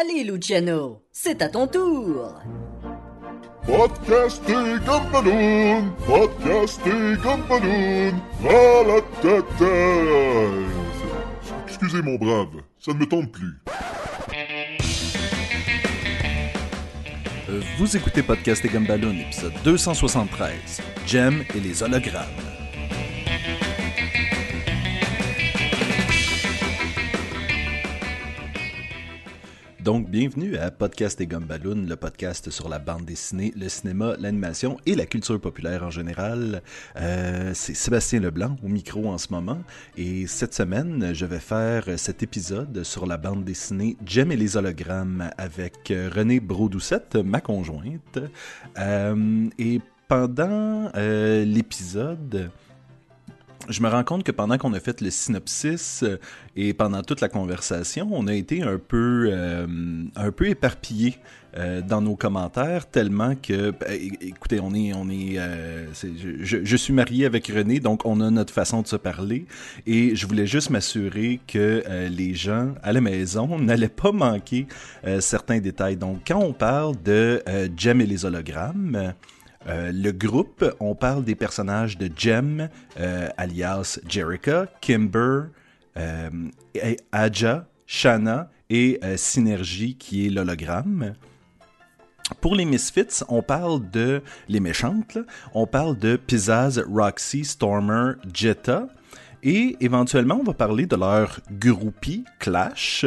Allez, Luciano, c'est à ton tour. Podcasté Gumballoon, podcasté Gumballoon, à la tête. Excusez mon brave, ça ne me tente plus. Euh, Vous écoutez Podcast et Gumballoon, épisode 273, Jem et les hologrammes. Donc, bienvenue à Podcast et Gumballoon, le podcast sur la bande dessinée, le cinéma, l'animation et la culture populaire en général. Euh, c'est Sébastien Leblanc au micro en ce moment. Et cette semaine, je vais faire cet épisode sur la bande dessinée Jem et les hologrammes avec Renée Brodoucette, ma conjointe. Euh, et pendant euh, l'épisode je me rends compte que pendant qu'on a fait le synopsis euh, et pendant toute la conversation, on a été un peu, euh, un peu éparpillé euh, dans nos commentaires, tellement que, ben, écoutez, on est, on est, euh, je, suis marié avec René, donc on a notre façon de se parler, et je voulais juste m'assurer que les gens à la maison n'allaient pas manquer certains détails. Donc, quand on parle de Jem et les hologrammes, euh, le groupe, on parle des personnages de Jem, euh, alias Jerica, Kimber, euh, Aja, Shanna et euh, Synergie qui est l'hologramme. Pour les Misfits, on parle de les méchantes, là. on parle de Pizzazz, Roxy, Stormer, Jetta. Et éventuellement, on va parler de leur groupie, Clash.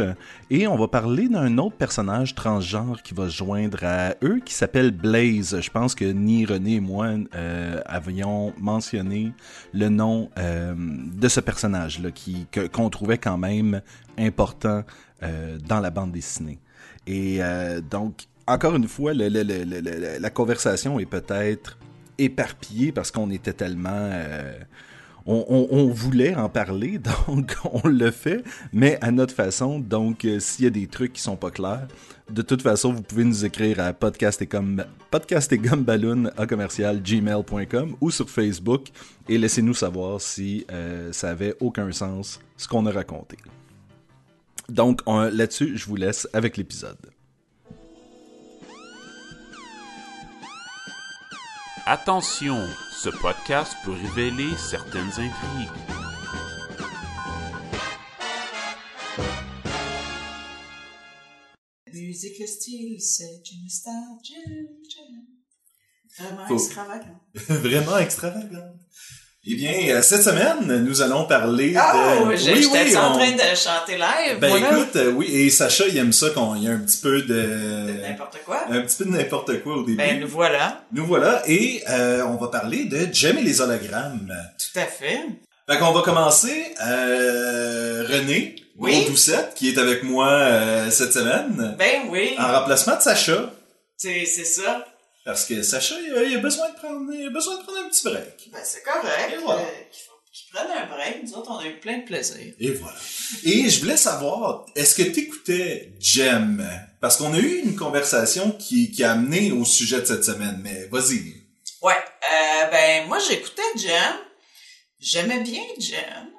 Et on va parler d'un autre personnage transgenre qui va se joindre à eux, qui s'appelle Blaze. Je pense que ni René et moi euh, avions mentionné le nom euh, de ce personnage-là, qui que- qu'on trouvait quand même important euh, dans la bande dessinée. Et donc, encore une fois, la conversation est peut-être éparpillée parce qu'on était tellement... on, voulait en parler, donc on le fait, mais à notre façon. Donc, euh, s'il y a des trucs qui sont pas clairs, de toute façon, vous pouvez nous écrire à podcast et comme à commercial gmail.com ou sur Facebook et laissez-nous savoir si euh, ça avait aucun sens ce qu'on a raconté. Donc, on- là-dessus, je vous laisse avec l'épisode. Attention, ce podcast peut révéler certaines intrigues. Musique, le style, c'est une star. Vraiment Faut- extravagant. Vraiment extravagant. Eh bien, euh, cette semaine, nous allons parler Oh, de... j'ai- j'étais en train de chanter live, Ben voilà. écoute, euh, oui, et Sacha, il aime ça qu'on y ait un petit peu de... N'importe quoi. Un petit peu de n'importe quoi au début. Ben, nous voilà. Nous voilà, et euh, on va parler de Jem et les hologrammes. Tout à fait. Fait qu'on va commencer, euh, René, Oui? Doucette, qui est avec moi euh, cette semaine, Ben oui. en remplacement de Sacha, c'est ça. Parce que Sacha, il a, besoin de prendre, il a besoin de prendre un petit break. Ben, c'est correct. Et voilà. euh, qu'il prennent un break. Nous autres, on a eu plein de plaisir. Et voilà. Et je voulais savoir, est-ce que t'écoutais Jem? Parce qu'on a eu une conversation qui, qui a amené au sujet de cette semaine, mais vas-y. Ouais. Euh, ben, moi, j'écoutais Jem. J'aimais bien Jem.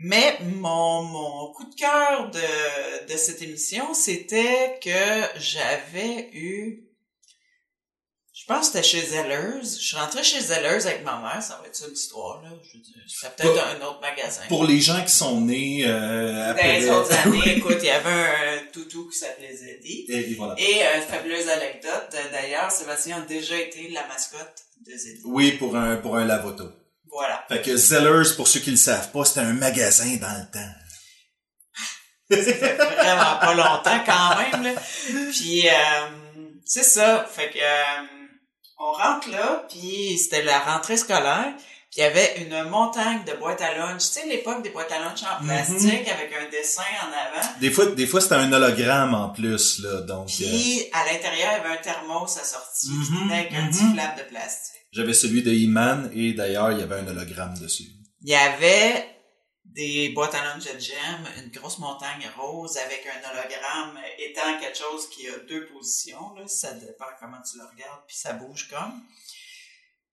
Mais mon, mon coup de cœur de, de cette émission, c'était que j'avais eu... Je pense que c'était chez Zellers. Je suis rentrée chez Zellers avec ma mère. Ça va être ça l'histoire, là. Je veux dire, C'était peut-être Pas- un autre magasin. Pour les gens qui sont nés euh, Dans après... les autres années, écoute, il y avait un toutou qui s'appelait Zeddy. Et voilà. Et euh, fabuleuse anecdote, euh, d'ailleurs, Sébastien a déjà été la mascotte de Zeddy. Oui, pour un, pour un lavoto. Voilà. Fait que Zellers, pour ceux qui le savent pas, c'était un magasin dans le temps. Vraiment pas longtemps quand même. Là. Puis euh, c'est ça. Fait que euh, on rentre là, puis c'était la rentrée scolaire. Puis il y avait une montagne de boîtes à lunch. Tu sais, l'époque des boîtes à lunch en plastique avec un dessin en avant. Des fois, des fois c'était un hologramme en plus, là, donc... euh, Puis à l'intérieur, il y avait un thermos assorti Mhm, avec un mhm. petit flap de plastique. J'avais celui de He-Man et d'ailleurs, il y avait un hologramme dessus. Il y avait des boîtes à lunch de jam, une grosse montagne rose avec un hologramme étant quelque chose qui a deux positions, là, ça dépend comment tu le regardes, puis ça bouge comme.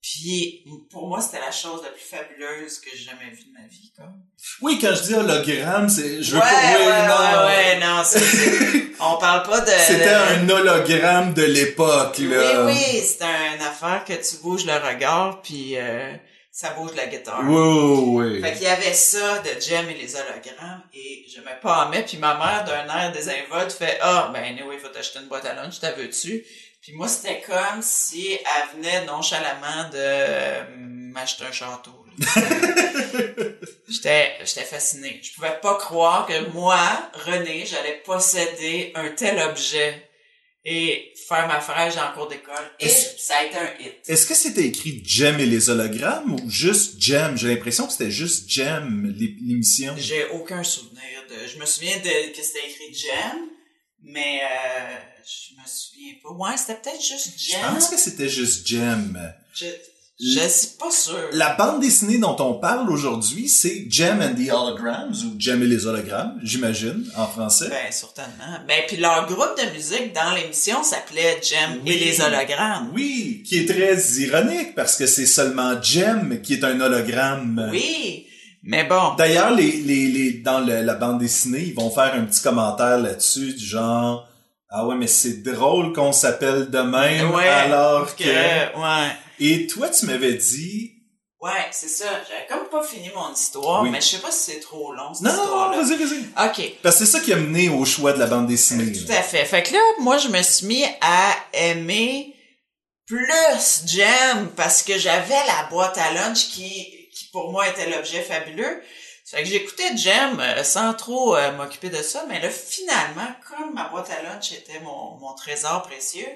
Puis pour moi, c'était la chose la plus fabuleuse que j'ai jamais vue de ma vie. Comme. Oui, quand je dis hologramme, c'est... Je veux ouais, pas... ouais, oui, non. ouais, ouais, non, on parle pas de... C'était un hologramme de l'époque, là. Oui, oui, c'est une affaire que tu bouges le regard, puis euh, ça bouge la guitare. Oui, oui, oui. Fait qu'il y avait ça de Jem et les hologrammes, et je me pâmais, puis ma mère, d'un air désinvolte, fait « Ah, ben anyway, faut t'acheter une boîte à lunch, t'as veux-tu? » Puis moi, c'était comme si elle venait nonchalamment de euh, m'acheter un château. J'étais, j'étais fascinée. Je pouvais pas croire que moi, René, j'allais posséder un tel objet et faire ma dans le cours d'école. Et ça a été un hit. Est-ce que c'était écrit Jem et les hologrammes ou juste Jem? J'ai l'impression que c'était juste Jem, l'é- l'émission. J'ai aucun souvenir de. Je me souviens de que c'était écrit Jem, mais euh, je me souviens pas. Ouais, c'était peut-être juste Je Jem. pense que c'était juste Jem. Je, je suis pas sûre. La bande dessinée dont on parle aujourd'hui, c'est Jem and the Holograms ou Jem et les hologrammes, j'imagine, en français. Ben certainement. Ben puis leur groupe de musique dans l'émission s'appelait Jem Oui. et les hologrammes. Oui, qui est très ironique parce que c'est seulement Jem qui est un hologramme. Oui, mais bon. D'ailleurs, les, les, les, dans le- la bande dessinée, ils vont faire un petit commentaire là-dessus du genre Ah ouais, mais c'est drôle qu'on s'appelle de même Ouais, alors que... que ouais. Et toi, tu m'avais dit... Ouais, c'est ça. J'avais comme pas fini mon histoire, Oui. mais je sais pas si c'est trop long cette Non, non, histoire-là. non, vas-y, vas-y. OK. Parce que c'est ça qui a mené au choix de la bande dessinée. Tout à fait. Fait que là, moi, je me suis mis à aimer plus Jem parce que j'avais la boîte à lunch qui, qui pour moi était l'objet fabuleux. Fait que j'écoutais Jem euh, sans trop euh, m'occuper de ça, mais là, finalement, comme ma boîte à lunch était mon, mon trésor précieux,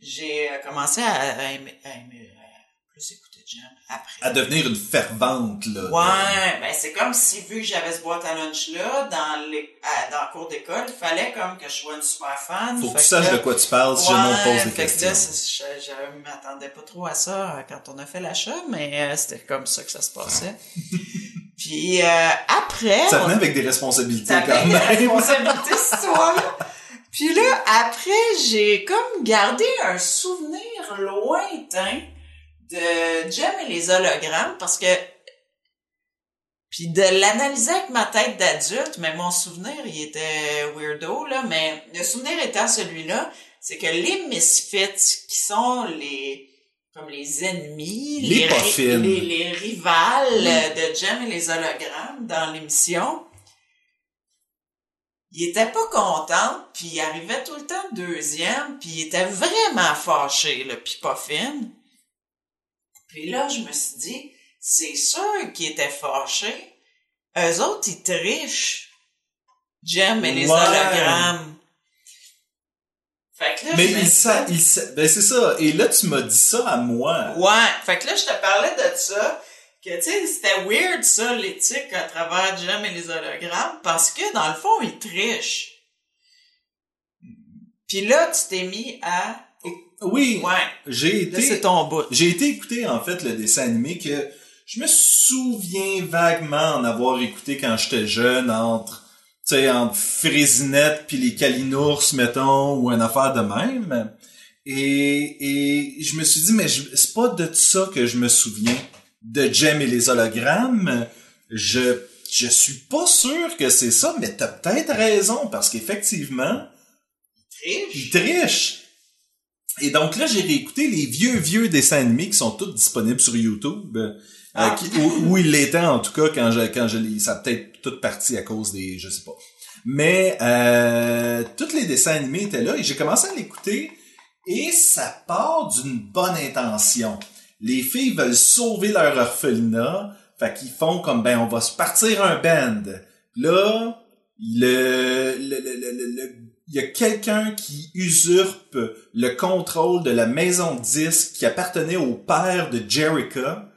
j'ai euh, commencé à, à aimer, à aimer, à plus écouter Jem après. À devenir une fervente, là. Ouais, ben c'est comme si vu que j'avais ce boîte à lunch là dans les à- dans le cours d'école, il fallait comme que je sois une super fan. Faut que tu saches de quoi tu parles si jamais on pose des fait que questions. là, c'est- je, je m'attendais pas trop à ça euh, quand on a fait l'achat, mais euh, c'était comme ça que ça se passait. Puis euh, après, Ça on- venait avec des responsabilités ça quand avait des même. responsabilités, cette histoire-là. Puis là, après, j'ai comme gardé un souvenir lointain de Jem et les hologrammes parce que puis de l'analyser avec ma tête d'adulte, mais mon souvenir, il était weirdo, là, mais le souvenir étant celui-là, c'est que les Misfits, qui sont les, comme les ennemis, Les les, les rivales de Jem et les hologrammes dans l'émission, il était pas content, puis il arrivait tout le temps deuxième, puis il était vraiment fâché, le fine. Puis là, je me suis dit, c'est sûr qu'il était fâché. Eux autres, ils trichent. Jem et les Ouais. hologrammes. Fait que là, Mais je me il ben c'est ça. Et là, tu m'as dit ça à moi. Ouais, fait que là, je te parlais de ça, que tu sais, c'était weird ça, l'éthique à travers Jem et les hologrammes, parce que dans le fond, ils trichent. Puis là, tu t'es mis à... Oui, Ouais, j'ai là, c'est été, ton bout. j'ai été écouter en fait le dessin animé que je me souviens vaguement en avoir écouté quand j'étais jeune entre, tu sais, entre Frésinette puis les Calinours, mettons, ou une affaire de même. Et, et je me suis dit, mais c'est pas de ça que je me souviens. De Jem et les hologrammes, je, je suis pas sûr que c'est ça, mais t'as peut-être raison, parce qu'effectivement, Triche. ils trichent. Et donc là, j'ai réécouté les vieux, vieux dessins animés qui sont tous disponibles sur YouTube. Euh, Ah. qui- où, où ils l'étaient, en tout cas, quand je, quand je. Ça a peut-être tout parti à cause des... Je sais pas. Mais euh, tous les dessins animés étaient là et j'ai commencé à l'écouter et ça part d'une bonne intention. Les filles veulent sauver leur orphelinat, fait qu'ils font comme, ben, on va se partir un band. Là, le, le, le, le- le- le- il y a quelqu'un qui usurpe le contrôle de la maison de disques qui appartenait au père de Jerica,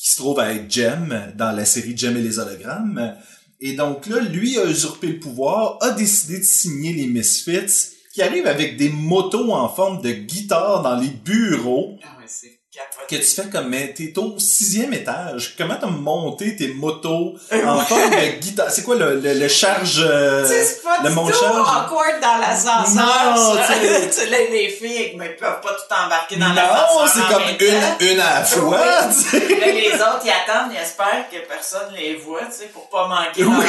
qui se trouve à être Jem dans la série Jem et les hologrammes. Et donc là, lui a usurpé le pouvoir, a décidé de signer les Misfits, qui arrivent avec des motos en forme de guitare dans les bureaux. Ah ouais, c'est Capoté. Que tu fais comme, mais t'es au sixième étage. Comment t'as monté tes motos en forme de guitare? C'est quoi le, le, le charge, euh, Tu sais, c'est pas le du mon tout charge? awkward dans l'ascenseur. Non, tu sais. Les, les filles, mais ils peuvent pas tout embarquer dans Non, l'ascenseur. c'est en comme une, une à la fois, Oui. Là, les autres, ils attendent, ils espèrent que personne les voit, tu sais, pour pas manquer Oui.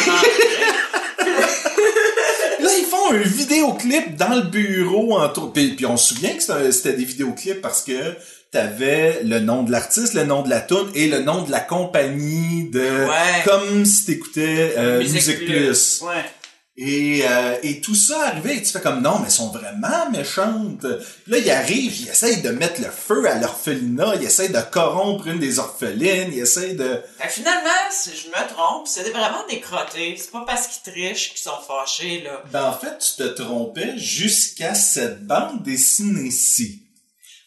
Là, ils font un vidéoclip dans le bureau en tour. Puis, puis on se souvient que c'était des vidéoclips parce que t'avais le nom de l'artiste, le nom de la tune et le nom de la compagnie de... Ouais. Comme si t'écoutais euh, Musique Plus. Ouais. Et, euh, et tout ça arrivait et tu fais comme non, mais elles sont vraiment méchantes. Puis là, ils arrivent, ils essayent de mettre le feu à l'orphelinat, ils essayent de corrompre une des orphelines, ils essayent de... Fait que finalement, si je me trompe, c'est vraiment des crottés. C'est pas parce qu'ils trichent qu'ils sont fâchés, là. Ben, en fait, tu te trompais jusqu'à cette bande dessinée-ci.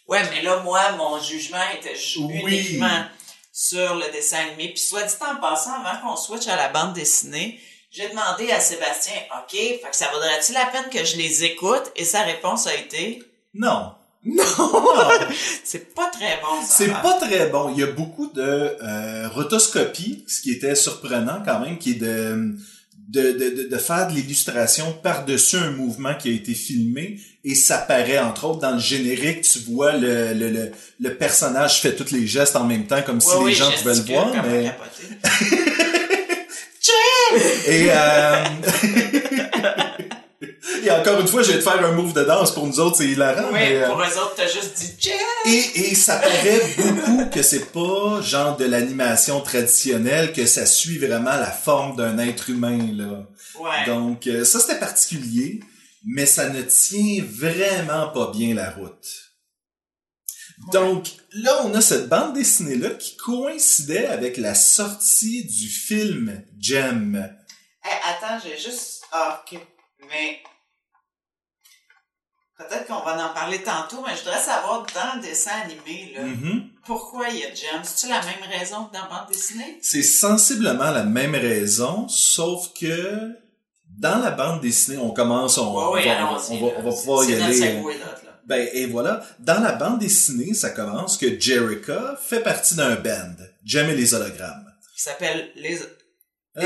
Ouais, mais là, moi, mon jugement était Oui. uniquement sur le dessin animé. Puis soit dit en passant, avant qu'on switch à la bande dessinée, j'ai demandé à Sébastien, OK, fait que ça vaudrait-il la peine que je les écoute? Et sa réponse a été, Non. non, c'est pas très bon. ça C'est pas très bon. Il y a beaucoup de euh, rotoscopie, ce qui était surprenant quand même, qui est de de, de, de, de faire de l'illustration par-dessus un mouvement qui a été filmé et ça paraît entre autres dans le générique tu vois le, le, le, le personnage fait tous les gestes en même temps comme si les gens pouvaient le voir mais et euh... et encore une fois je vais te faire un move de danse pour nous autres c'est hilarant Oui, mais, euh, pour eux autres, t'as juste dit Jay! Et, et ça paraît beaucoup que c'est pas genre de l'animation traditionnelle, que ça suit vraiment la forme d'un être humain, là. Ouais. Donc, euh, ça c'était particulier, mais ça ne tient vraiment pas bien la route. Donc, là, on a cette bande dessinée-là qui coïncidait avec la sortie du film Gem. Hey, attends, j'ai juste. Ah, ok. Mais. Peut-être qu'on va en parler tantôt, mais je voudrais savoir dans le dessin animé, là, Mhm. pourquoi il y a Jem. C'est-tu la même raison que dans la bande dessinée? C'est sensiblement la même raison, sauf que dans la bande dessinée, on commence, on, Ouais, va, on va- allons-y, on va- là. on va pouvoir y C'est aller. Ben, et voilà. Dans la bande dessinée, ça commence que Jerica fait partie d'un band. Jem et les hologrammes. Qui s'appelle Les, les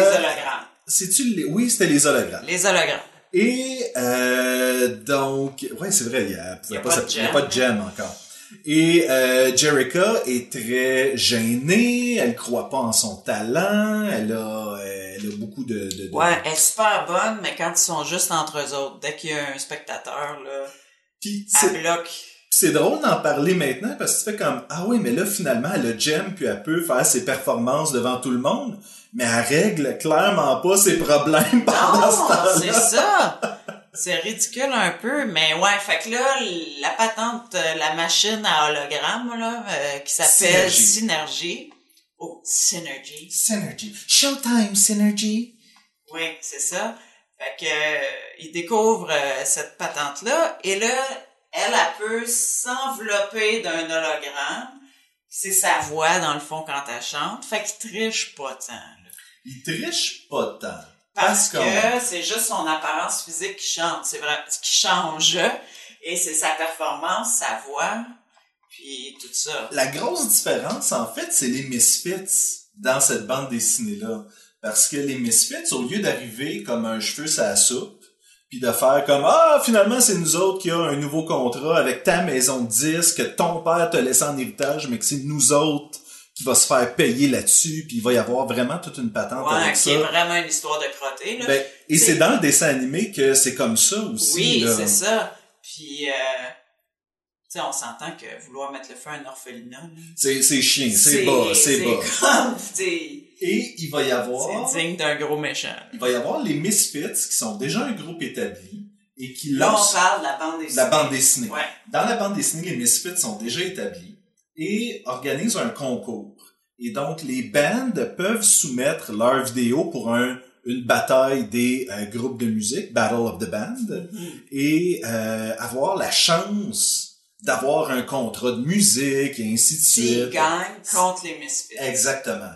Euh, hologrammes. C'est-tu les... Oui, c'était les hologrammes. Les hologrammes. Et, euh, donc... Ouais, c'est vrai, il y a, Y a pas pas de il y a pas de Jem encore. Et euh, Jerica est très gênée, elle croit pas en son talent, elle a, elle a beaucoup de... de, de- Ouais, elle est super bonne, mais quand ils sont juste entre eux autres, dès qu'il y a un spectateur, là, Puis elle bloque. C'est drôle d'en parler maintenant parce que tu fais comme ah oui mais là finalement elle a Jem puis elle peut faire ses performances devant tout le monde mais elle règle clairement pas ses problèmes pendant ce Non, temps-là. c'est ça. C'est ridicule un peu, mais ouais, fait que là, la patente, euh, la machine à hologramme, là, euh, qui s'appelle Synergy. Synergy. Oh, Synergy. Synergy. Showtime Synergy. Oui, c'est ça. Fait que, euh, il découvre euh, cette patente-là, et là, elle, elle peut s'envelopper d'un hologramme. C'est sa voix, dans le fond, quand elle chante. Fait qu'il triche pas tant, là. Il triche pas tant. Parce Parce que c'est juste son apparence physique qui chante. C'est vrai, qui change. Et c'est sa performance, sa voix, puis tout ça. La grosse différence en fait c'est les Misfits dans cette bande dessinée là parce que les Misfits au lieu d'arriver comme un cheveu la soupe puis de faire comme ah finalement c'est nous autres qui a un nouveau contrat avec ta maison de disques que ton père t'a laissé en héritage mais que c'est nous autres qui va se faire payer là-dessus puis il va y avoir vraiment toute une patente Ouais, avec qui ça. est vraiment une histoire de crotté, là. Ben, et C'est- dans le dessin animé que c'est comme ça aussi. oui, c'est ça. Puis, euh, tu sais, on s'entend que vouloir mettre le feu à un orphelinat, C'est, c'est chien, c'est bas, c'est bas. comme, Et il va y avoir, c'est digne d'un gros méchant. il va y avoir les Misfits qui sont déjà un groupe établi et qui Là, on lancent parle de la bande dessinée. la bande dessinée. Ouais. Dans la bande dessinée, les Misfits sont déjà établis et organisent un concours. Et donc, les bands peuvent soumettre leurs vidéos pour un, une bataille des euh, groupes de musique, Battle of the Band, et euh, avoir la chance d'avoir un contrat de musique et ainsi de suite. gagnent contre les Misfits. Exactement.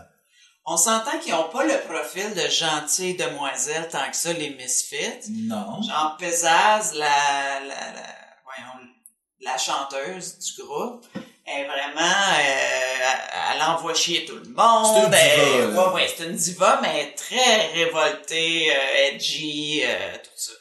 On s'entend qu'ils ont pas le profil de gentilles demoiselles tant que ça, les Misfits. Non. Genre Pesaz, la, la, la, voyons, la chanteuse du groupe, est vraiment, euh, elle envoie chier tout le monde. C'est une diva, Elle- ouais, ouais, c'est une diva, mais elle est très révoltée, euh, edgy, euh, tout ça.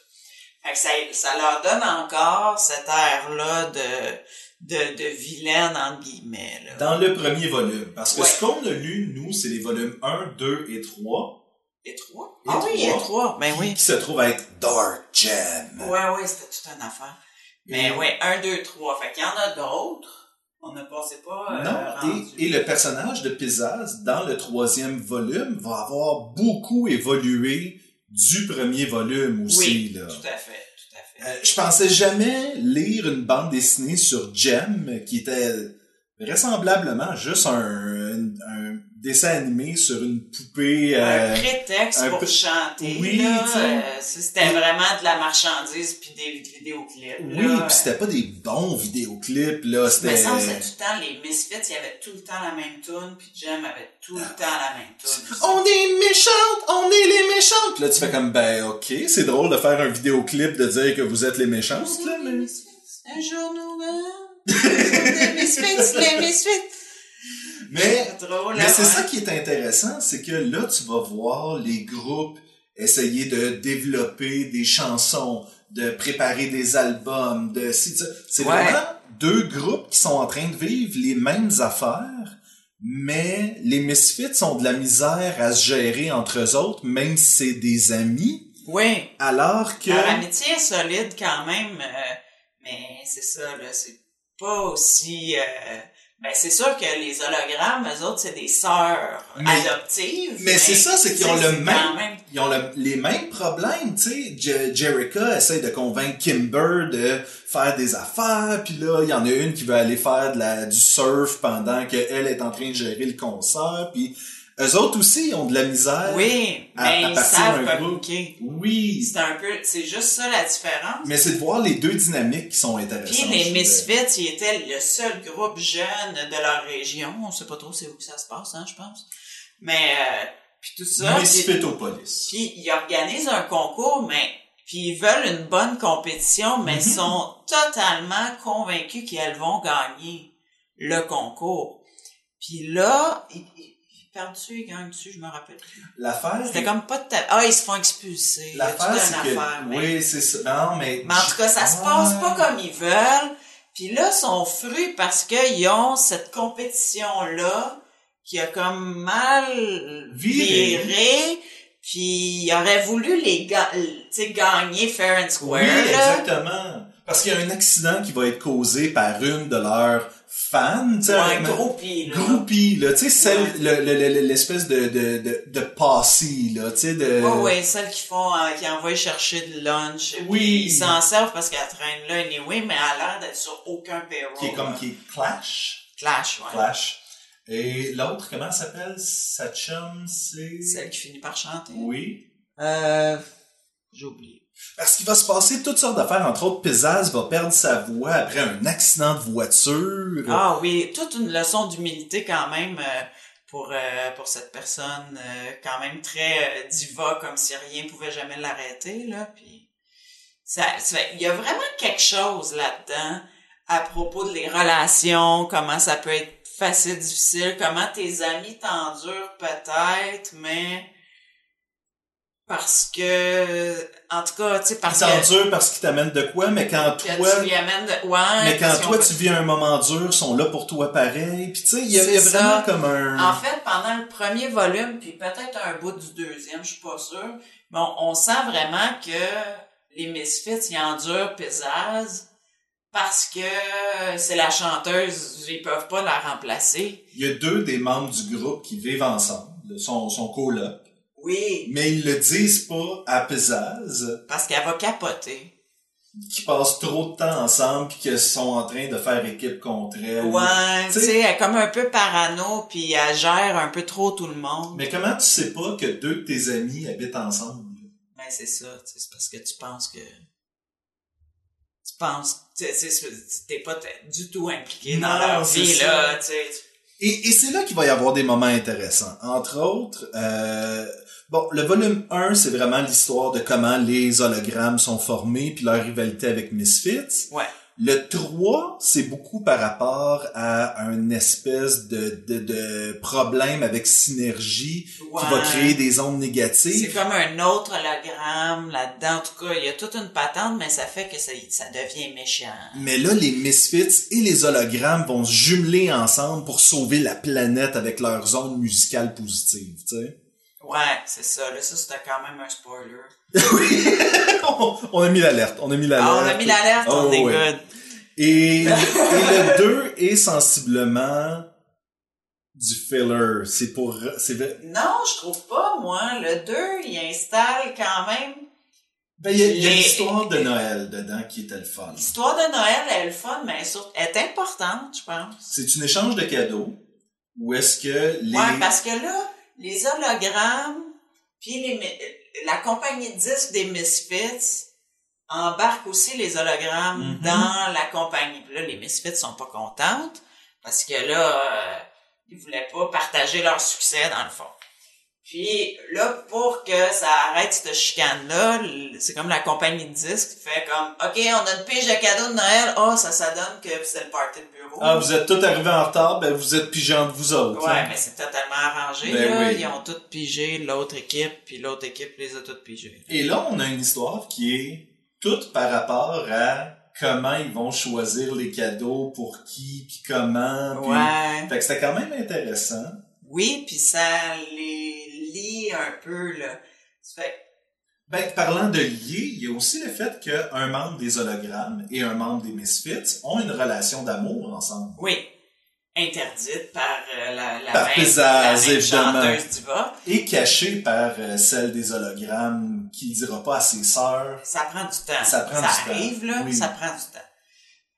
Fait que ça, ça leur donne encore cet air-là de, de, de vilaine, entre guillemets, là. Dans le premier volume. Parce que Ouais. ce qu'on a lu, nous, c'est les volumes 1, 2 et 3. Et trois? Et ah oui, trois. et trois, ben oui. Qui se trouvent être Dark Gem. Ouais, ouais, c'était toute une affaire. Mais ouais, un, deux, trois. Fait qu'il y en a d'autres. On ne pensait pas. euh, Non, et, et le personnage de Pizzazz, dans le troisième volume, va avoir beaucoup évolué du premier volume aussi. Oui, là. tout à fait, je pensais jamais lire une bande dessinée sur Jem qui était vraisemblablement juste un, un, un dessin animé sur une poupée. un euh, prétexte un pour peu- chanter. Oui, euh, c'était vraiment de la marchandise puis des vidéoclips. oui, puis c'était pas des bons vidéoclips là, Mais c'était ça, c'est tout le temps les Misfits, il y avait tout le temps la même tune, puis Jem avait tout le temps la même tune. On est méchantes, on est les méchantes. Puis là, tu fais comme, ben, ok, c'est drôle de faire un vidéoclip de dire que vous êtes les méchantes, là, Les mais... Misfits, un jour nous Les Misfits, les Misfits. Mais, mais hein, c'est ouais. ça qui est intéressant, c'est que là, tu vas voir les groupes essayer de développer des chansons, de préparer des albums, de... si C'est Ouais. vraiment deux groupes qui sont en train de vivre les mêmes affaires, mais les Misfits ont de la misère à se gérer entre eux autres, même si c'est des amis, Oui. alors que... Leur amitié est solide quand même, euh, mais c'est ça, là, c'est pas aussi... euh, ben, c'est sûr que les hologrammes, eux autres, c'est des sœurs adoptives. mais c'est ça, c'est qu'ils ont le même- quand même- ils ont le- les mêmes problèmes, tu sais. Je- Jerica essaie de convaincre Kimber de faire des affaires, puis là, il y en a une qui veut aller faire de la, du surf pendant qu'elle est en train de gérer le concert, puis eux autres aussi, ils ont de la misère. Oui, à- mais à ils partir savent communiquer. Oui, C'est un peu... C'est juste ça la différence. mais c'est de voir les deux dynamiques qui sont intéressantes. Puis les. Misfits, ils étaient le seul groupe jeune de leur région. On sait pas trop c'est où que ça se passe, hein, je pense. Mais euh, puis tout ça. puis- Misfitopolis. Puis ils organisent un concours, mais puis ils veulent une bonne compétition, mais Mhm. sont totalement convaincus qu'elles vont gagner le concours. Puis là, perdent dessus, ils gagnent dessus, je me rappelle plus. L'affaire, C'était comme pas de ta... Ah, ils se font expulser. Il l'affaire, c'est que, affaire, mais- oui, c'est ça. Non, mais. mais en tout cas, ça se passe pas comme ils veulent. Puis là, sont fruits parce qu'ils ont cette compétition-là qui a comme mal Viré. viré. Puis ils auraient voulu les ga- tu sais, gagner fair and square. Oui, exactement. Parce qu'il y a un accident qui va être causé par une de leurs fans, tu sais. Ou un ma- groupie, là. Groupie, là, tu sais, celle, Ouais. le- le- le- l'espèce de, de, de, de passy, là, tu sais, de... Oh, ouais, celles qui font, euh, qui envoient chercher de lunch. Oui. Puis Ils s'en servent parce qu'elles traînent là, anyway, mais elle a l'air d'être sur aucun payroll. qui est comme, qui est Clash. Clash, ouais. Clash. Et l'autre, comment elle s'appelle? Sa chum, c'est... Celle qui finit par chanter. Oui. Euh, j'ai oublié. Parce qu'il va se passer toutes sortes d'affaires. Entre autres, Pizzazz va perdre sa voix après un accident de voiture. Ah oui, toute une leçon d'humilité quand même euh, pour euh, pour cette personne euh, quand même très diva comme si rien pouvait jamais l'arrêter là puis il y a vraiment quelque chose là-dedans à propos de les relations, comment ça peut être facile difficile, comment tes amis t'endurent peut-être mais parce que en tout cas, tu sais parce que t'endure parce qu'il t'amène de quoi, mais quand que toi... tu lui amènes de ouais, Mais quand toi tu vis un moment dur, ils sont là pour toi pareil. Puis tu sais, il y a, y vraiment comme un. En fait, pendant le premier volume, puis peut-être un bout du deuxième, je suis pas sûre, mais on, on sent vraiment que les Misfits, ils endurent Pizzazz parce que c'est la chanteuse, ils peuvent pas la remplacer. Il y a deux des membres du groupe qui vivent ensemble, son, son coloc, Oui, mais ils le disent pas à Pizzazz, parce qu'elle va capoter. qui passent trop de temps ensemble puis qu'ils sont en train de faire équipe contre elle. Ouais, Tu sais- elle est comme un peu parano, puis elle gère un peu trop tout le monde. Mais comment tu sais pas que deux de tes amis habitent ensemble? Ben, c'est ça, tu sais, c'est parce que tu penses que... Tu penses... Tu t'es pas du tout impliqué dans leur vie, là, tu sais. Et, et c'est là qu'il va y avoir des moments intéressants. Entre autres, euh, bon, le volume 1, c'est vraiment l'histoire de comment les hologrammes sont formés puis leur rivalité avec Misfits. Ouais. Le 3, c'est beaucoup par rapport à un espèce de, de, de problème avec synergie qui va Ouais. créer des ondes C'est négatives. comme un autre hologramme là-dedans. En tout cas, il y a toute une patente, mais ça fait que ça, ça devient méchant. Mais là, les Misfits et les hologrammes vont se jumeler ensemble pour sauver la planète avec leurs ondes musicales positives, tu sais. Ouais, c'est ça. Là, ça, c'était quand même un spoiler. oui, on, on a mis l'alerte, on a mis l'alerte. Ah, on a mis l'alerte, Oh, on est ouais. good. Et, et le 2 est sensiblement du filler. C'est pour, c'est Non, je trouve pas, moi. Le 2, il installe quand même... Ben, il y a, y a l'histoire de Noël dedans qui était le fun. L'histoire de Noël, elle est le fun, mais elle est importante, je pense. C'est un échange de cadeaux. Où est-ce que les... Ouais, parce que là, les hologrammes, puis les, la compagnie de disques des Misfits embarque aussi les hologrammes Mhm. dans la compagnie. Puis là, les Misfits sont pas contentes parce que là, euh, ils voulaient pas partager leur succès dans le fond. Puis là, pour que ça arrête cette chicane-là, c'est comme la compagnie de disques qui fait comme OK, on a une pige de cadeaux de Noël. Oh, ça, ça donne que c'est le party de bureau. Ah, vous êtes tous arrivés en retard, ben vous êtes pigés entre vous autres. Ouais, hein. mais c'est totalement arrangé, Ben là. oui. Ils ont toutes pigé l'autre équipe, puis l'autre équipe les a toutes pigées. Et là, on a une histoire qui est toute par rapport à comment ils vont choisir les cadeaux, pour qui, puis comment. puis- Ouais. Fait que c'était quand même intéressant. Oui, puis ça les lie un peu, là. Fait Ben, parlant de lier, il y a aussi le fait qu'un membre des hologrammes et un membre des Misfits ont une relation d'amour ensemble. oui, interdite par euh, la, la Par même, Pesaz, la même évidemment. chanteuse diva. Et cachée par euh, celle des hologrammes qui ne dira pas à ses sœurs. Ça prend du temps. Ça prend du temps. arrive, là, Oui. ça prend du temps.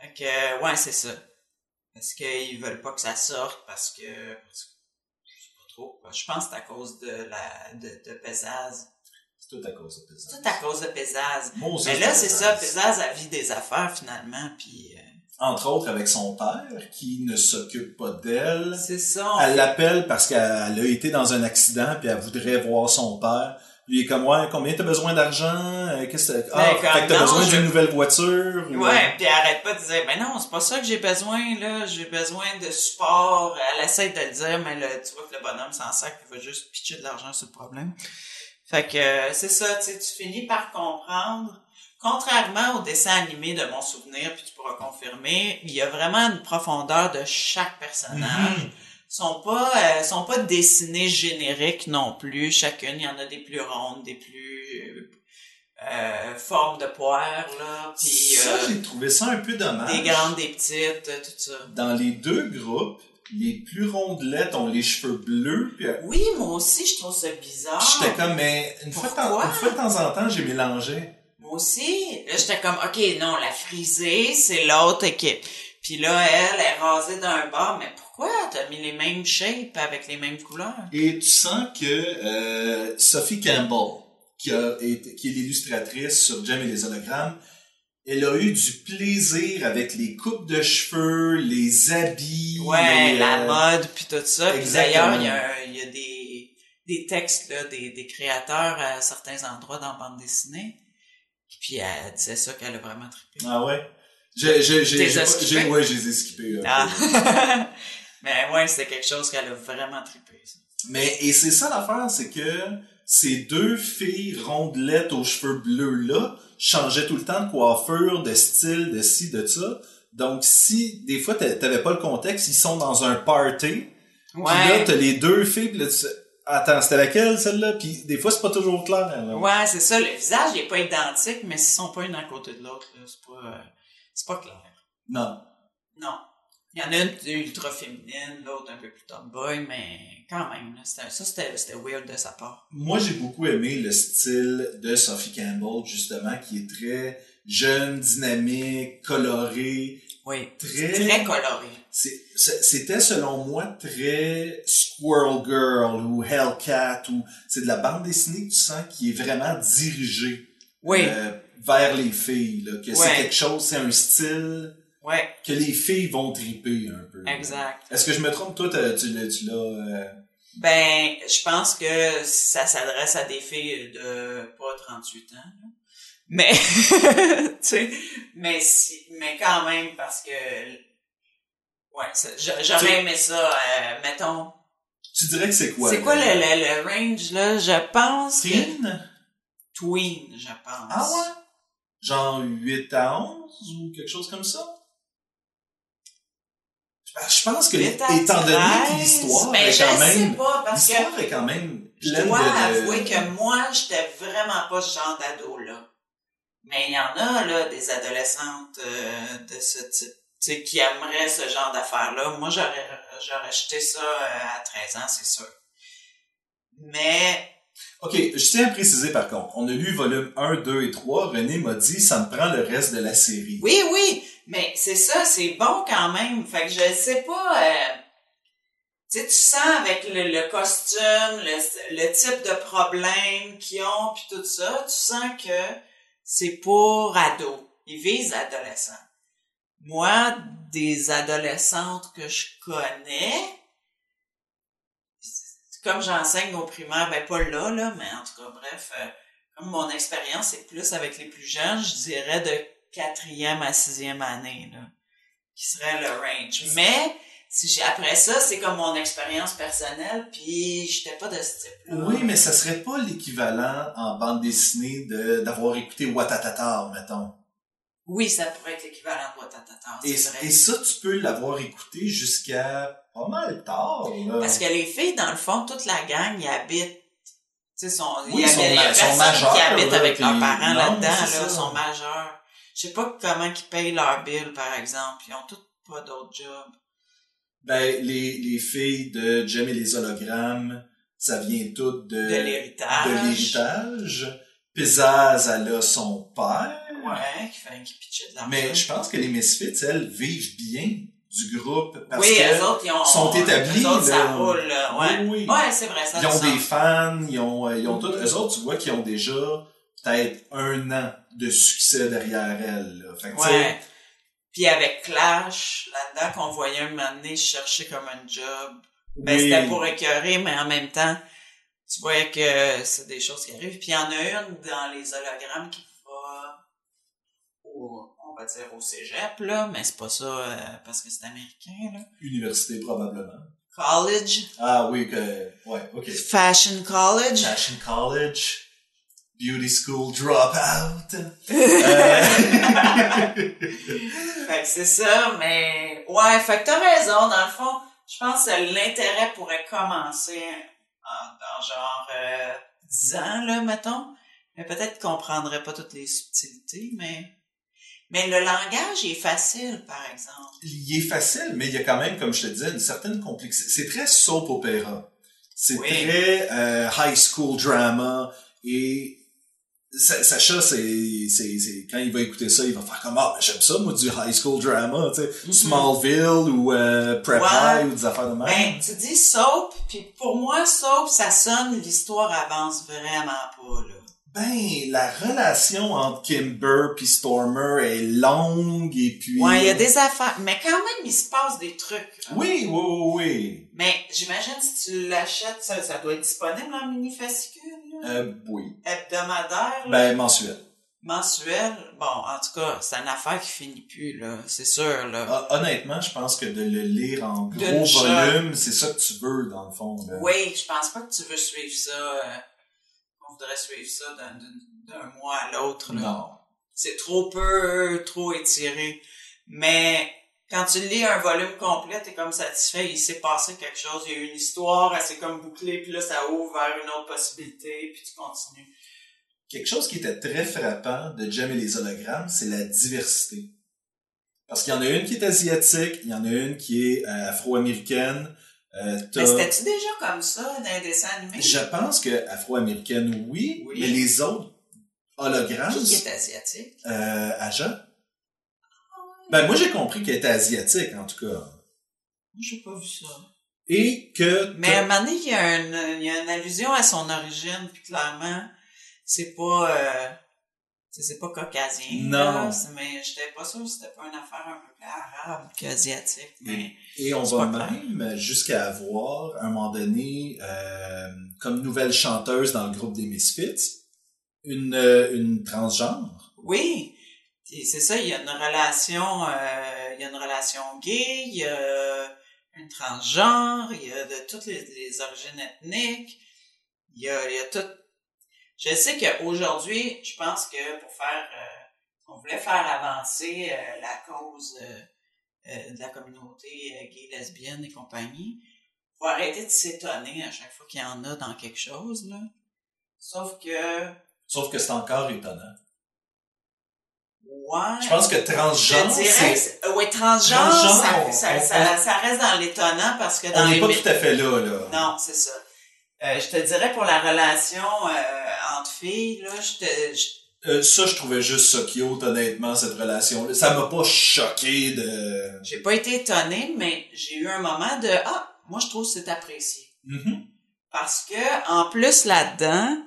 Fait que, ouais, c'est ça. Parce qu'ils veulent pas que ça sorte, parce que, parce trop. Je pense que c'est à cause de la, de, de Pesaz. C'est tout à cause de Pesaz. Tout à cause de Pesaz. Mais là, c'est c'est ça, Pesaz. A vie des affaires, finalement, puis... euh, Entre autres avec son père, qui ne s'occupe pas d'elle. c'est ça. Elle l'appelle parce qu'elle a été dans un accident puis elle voudrait voir son père. Lui il est comme ouais, combien t'as besoin d'argent? Euh, Qu'est-ce que ah, Ben, fait que t'as besoin je- d'une nouvelle voiture ou- Ouais, puis arrête pas de dire, ben non, c'est pas ça que j'ai besoin, là, j'ai besoin de support. Elle essaie de le dire, mais là, tu vois que le bonhomme s'en sac, il va juste pitcher de l'argent sur le problème. Fait que, euh, c'est ça, tu sais, tu finis par comprendre. Contrairement au dessin animé de mon souvenir, puis tu pourras confirmer, il y a vraiment une profondeur de chaque personnage. Mhm. Sont pas euh, sont pas dessinés génériques non plus. Chacune, il y en a des plus rondes, des plus euh, formes de poire là, puis ça, euh, j'ai trouvé ça un peu dommage. des grandes, des petites, tout ça. Dans les deux groupes, les plus rondelettes ont les cheveux bleus. Puis, Oui, moi aussi, je trouve ça bizarre. j'étais comme, mais une fois, une fois de temps en temps, j'ai mélangé. Moi aussi, j'étais comme, ok, non, la frisée, c'est l'autre équipe. Puis là, elle est rasée d'un bord, mais pourquoi t'as mis les mêmes shapes avec les mêmes couleurs? Et tu sens que euh, Sophie Campbell, qui, a été, qui est l'illustratrice sur Jem et les hologrammes, elle a eu du plaisir avec les coupes de cheveux, les habits. Ouais, les, la euh, mode puis tout ça. Puis d'ailleurs, il y a, y a des, des textes là, des, des créateurs à certains endroits dans la bande dessinée. Puis elle disait ça qu'elle a vraiment trippé. Ah ouais? J'ai, j'ai, j'ai, j'ai, ouais, je les ai skippés. Ah. Mais ouais, c'était quelque chose qu'elle a vraiment trippé. ça. Mais, et c'est ça l'affaire, c'est que ces deux filles rondelettes aux cheveux bleus-là changeaient tout le temps de coiffure, de style, de ci, de ça. Donc, si, des fois, t'a- t'avais pas le contexte, ils sont dans un party, Puis là, Ouais. t'as les deux filles, puis là, tu sais, attends, c'était laquelle, celle-là? Puis des fois, c'est pas toujours clair. Là. Ouais, c'est ça. Le visage, il est pas identique, mais s'ils sont pas une à côté de l'autre, c'est pas, euh, c'est pas clair. Non. Non. Il y en a une qui est ultra féminine, l'autre un peu plus tomboy, mais quand même, ça, c'était, weird de sa part. Moi, j'ai beaucoup aimé le style de Sophie Campbell, justement, qui est très jeune, dynamique, coloré, Oui. très... Très coloré. C'était, selon moi, très Squirrel Girl ou Hellcat, ou c'est de la bande dessinée que tu sens qui est vraiment dirigée Oui. euh, vers les filles, là, que c'est quelque chose, c'est un style Ouais. que les filles vont triper un peu. Exact. Est-ce que je me trompe? Toi, tu l'as... Tu l'as euh, Ben, je pense que ça s'adresse à des filles de pas 38 ans. Mais, tu sais, mais si, mais quand même, parce que, ouais, j'aurais aimé ça, euh, mettons. Tu dirais que c'est quoi? c'est quoi le, le, le range, là? Je pense que... Teen? Tween, je pense. Ah ouais? Genre 8 à 11 ou quelque chose comme ça? Ben, Je pense que, étant donné que 13, l'histoire est je quand sais même, pas, parce que l'histoire est quand même je dois de, avouer que moi, j'étais vraiment pas ce genre d'ado-là. Mais il y en a, là, des adolescentes euh, de ce type, tu sais, qui aimeraient ce genre d'affaires-là. Moi, j'aurais, j'aurais acheté ça euh, à 13 ans, c'est sûr. Mais, Ok, je tiens à préciser par contre, on a lu volume 1, 2 et 3, René m'a dit ça me prend le reste de la série. oui, oui, mais c'est ça, c'est bon quand même. Fait que je sais pas, euh, tu sais, tu sens avec le, le costume, le, le type de problème qu'ils ont, puis tout ça, tu sens que c'est pour ados. Ils visent adolescents. Moi, des adolescentes que je connais, comme j'enseigne au primaire, ben pas là, là, mais en tout cas, bref, euh, comme mon expérience est plus avec les plus jeunes, je dirais de quatrième à sixième année, là, qui serait le range. Mais, si j'ai, après ça, c'est comme mon expérience personnelle, puis j'étais pas de ce type-là. Oui, mais ça serait pas l'équivalent en bande dessinée de d'avoir écouté Watatata, mettons. Oui, ça pourrait être l'équivalent de Watatata, Et, vrai. et ça, tu peux l'avoir écouté jusqu'à pas mal tard. Là. Parce que les filles, dans le fond, toute la gang, ils habitent. Tu sais, sont, Oui, y ils sont y majeurs, qui habite là, avec leurs parents non, là-dedans, là, sont majeurs. Je sais pas comment ils payent leur bill, par exemple. Ils ont toutes pas d'autres jobs. Ben, les, les filles de Jem et les hologrammes, ça vient tout de, De l'héritage. de l'héritage. Pizzazz, elle a son père. Ouais, qui fait qui pitchait de l'argent. Mais je pense que les Misfits, elles, vivent bien du groupe parce oui, eux autres, ils ont, sont établis, Eux autres, ça roule. Ouais. Oui, oui. Ouais, c'est vrai, ça ils ont des sens. fans, ils ont, euh, ils ont tout. Eux autres, tu vois qu'ils ont déjà peut-être un an de succès derrière elles. Là. Fait que, Ouais. Puis avec Clash, là-dedans, qu'on voyait un moment donné chercher comme un job. Ben, oui. c'était pour écœurer, mais en même temps, tu voyais que c'est des choses qui arrivent. Puis il y en a une dans les hologrammes qui va au, on va dire au cégep, là, mais c'est pas ça euh, parce que c'est américain, là. Université, probablement. College, Ah oui, que, ouais, ok. Fashion College. Fashion College, Beauty School Dropout. Euh, Fait que c'est ça, mais ouais, fait que t'as raison, dans le fond, je pense que l'intérêt pourrait commencer en- dans genre euh, 10 ans, là, mettons. Mais peut-être qu'on comprendrait pas toutes les subtilités, mais mais le langage est facile, par exemple. il est facile, mais il y a quand même, comme je te disais, une certaine complexité. C'est très soap opéra. C'est Oui. très euh, high school drama et Sacha, c'est, c'est, c'est, quand il va écouter ça, il va faire comme, ah, ben, j'aime ça, moi, du high school drama, tu sais, Smallville ou, euh, Prep. Ouais. High ou des affaires de même. Ben, tu dis soap, puis pour moi, soap, ça sonne, l'histoire avance vraiment pas, là. Ben, la relation entre Kimber puis Stormer est longue et puis... Ouais, il y a des affaires, mais quand même, il se passe des trucs. là. Oui, oui, oui, oui. Mais j'imagine si tu l'achètes, ça, ça doit être disponible en mini-fascicule, là? Euh, oui. hebdomadaire, là, Ben, mensuel. mensuel? Bon, en tout cas, c'est une affaire qui finit plus, là, c'est sûr, là. Ah, honnêtement, je pense que de le lire en gros volume, c'est ça que tu veux, dans le fond. là. Oui, je pense pas que tu veux suivre ça, euh, voudrait suivre ça d'un, mois à l'autre, là. Non. C'est trop peu, trop étiré. Mais quand tu lis un volume complet, t'es comme satisfait, il s'est passé quelque chose, il y a eu une histoire, elle s'est comme bouclée, puis là, ça ouvre vers une autre possibilité, puis tu continues. Quelque chose qui était très frappant de Jem et les hologrammes, c'est la diversité. Parce qu'il y en a une qui est asiatique, il y en a une qui est afro-américaine. Euh, Mais c'était-tu déjà comme ça dans les dessins animés? Je pense que afro-américaine, oui, Oui. mais les autres hologrammes, Qui est asiatique? euh, Aja? Ben, moi, j'ai compris qu'elle était asiatique, en tout cas. Moi, J'ai pas vu ça. Et que... Mais à un moment donné, il y a une, il y a une allusion à son origine, puis clairement, c'est pas, euh, c'est pas caucasien. Non. là, mais j'étais pas sûr que c'était pas une affaire un peu plus arabe qu'asiatique. Mais, Et on va même jusqu'à avoir, à un moment donné, euh, comme nouvelle chanteuse dans le groupe des Misfits, une, euh, une transgenre. oui. C'est ça, il y a une relation, euh, il y a une relation gay, il y a un transgenre, il y a de toutes les, les origines ethniques, il y a, il y a tout. Je sais qu'aujourd'hui, je pense que pour faire, euh, on voulait faire avancer euh, la cause euh, de la communauté gay, lesbienne et compagnie, faut arrêter de s'étonner à chaque fois qu'il y en a dans quelque chose là. Sauf que, Sauf que c'est encore étonnant. ouais. Je pense que transgenre, c'est... ouais, transgenre, Transgenre, ça, on- ça, on- ça, ça reste dans l'étonnant parce que dans On n'est pas tout à fait là, là. Non, c'est ça. Euh, je te dirais pour la relation euh, là, Euh, ça, je trouvais juste ça cute, honnêtement, cette relation-là. Ça m'a pas choqué de... j'ai pas été étonnée, mais j'ai eu un moment de ah, moi je trouve que c'est apprécié Mhm. parce que en plus là-dedans,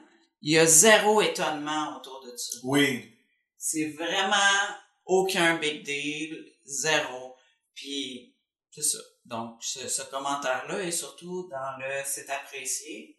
il y a zéro étonnement autour de ça. Oui. C'est vraiment aucun big deal, zéro. Puis c'est ça. Donc ce, ce commentaire-là est surtout dans le c'est apprécié.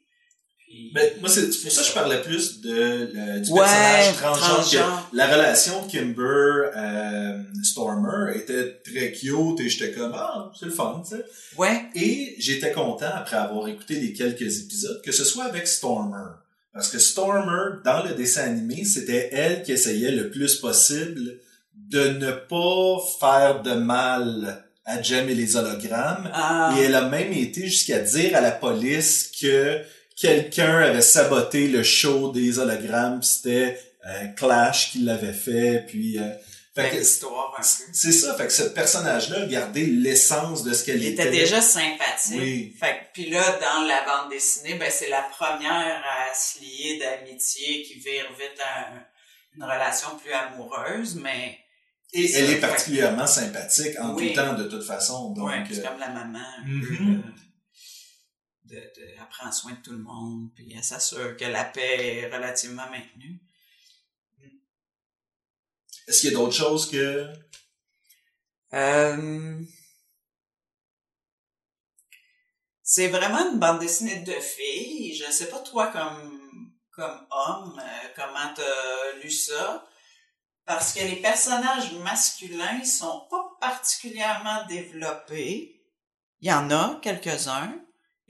Ben, moi, c'est c'est pour ça que je parlais plus de, le- du Ouais, personnage transgenre. la relation de Kimber euh, Stormer était très cute et j'étais comme, ah, c'est le fun, tu sais. ouais, Et j'étais content, après avoir écouté les quelques épisodes, que ce soit avec Stormer. Parce que Stormer, dans le dessin animé, c'était elle qui essayait le plus possible de ne pas faire de mal à Jem et les hologrammes. ah, Et elle a même été jusqu'à dire à la police que quelqu'un avait saboté le show des hologrammes, puis c'était euh, Clash qui l'avait fait, puis... euh, fait peu. c'est ça, fait que ce personnage-là gardé l'essence de ce qu'elle Il était. était déjà sympathique. Oui. Fait que, puis là, dans la bande dessinée, ben, c'est la première à se lier d'amitié qui vire vite à un- une relation plus amoureuse, mais Et ça, elle est particulièrement sympathique en Oui. tout temps, de toute façon. Donc, ouais, c'est euh, comme la maman, euh, de, de, elle prend soin de tout le monde, puis elle s'assure que la paix est relativement maintenue. est-ce qu'il y a d'autres choses que... Euh, C'est vraiment une bande dessinée de filles. Je sais pas toi comme comme homme euh, comment t'as lu ça parce que les personnages masculins sont pas particulièrement développés. Il y en a quelques-uns.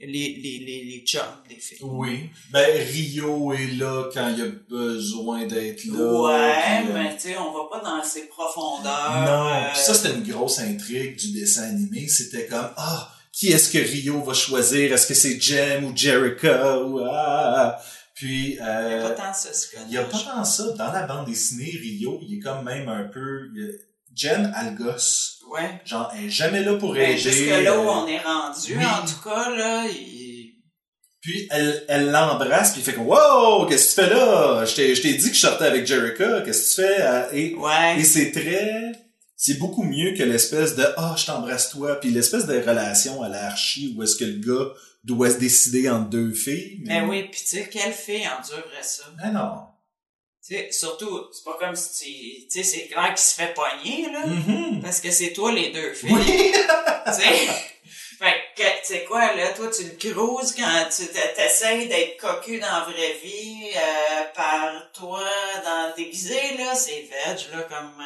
Les, les, les, les chums des filles. Oui. Ben, Rio est là quand il y a besoin d'être là. Ouais, puis, euh, mais tu sais, on va pas dans ces profondeurs. Non, euh, Puis ça c'était une grosse intrigue du dessin animé. C'était comme ah qui est-ce que Rio va choisir? Est-ce que c'est Jem ou Jericho ou ah Puis il y a euh, pas tant ça, ce il y a pas tant ça dans la bande dessinée Rio. Il est comme même un peu il Jem Algos. Ouais. Genre elle est jamais là pour Ben, aider. jusque là où euh, on est rendu, oui. en tout cas, là, il... Puis elle elle l'embrasse puis il fait comme wow qu'est-ce que tu fais là? Je t'ai je t'ai dit que je sortais avec Jericho. Qu'est-ce que tu fais? Euh, Et Ouais. Et c'est très, c'est beaucoup mieux que l'espèce de ah je t'embrasse toi, puis l'espèce de relation à l'archi où est-ce que le gars doit se décider entre deux filles. Mais oui, puis tu sais, quelle fille endurerait ça? Mais non. Sais, surtout, c'est pas comme si tu... Tu sais, c'est clair qu'il se fait pogner, là, Mhm. parce que c'est toi les deux filles. Oui. Tu sais? Fait que, tu sais quoi, là, toi, tu le cruises quand tu t'essayes d'être cocu dans la vraie vie, euh, par toi, dans déguisé, là, c'est veg, là, comme...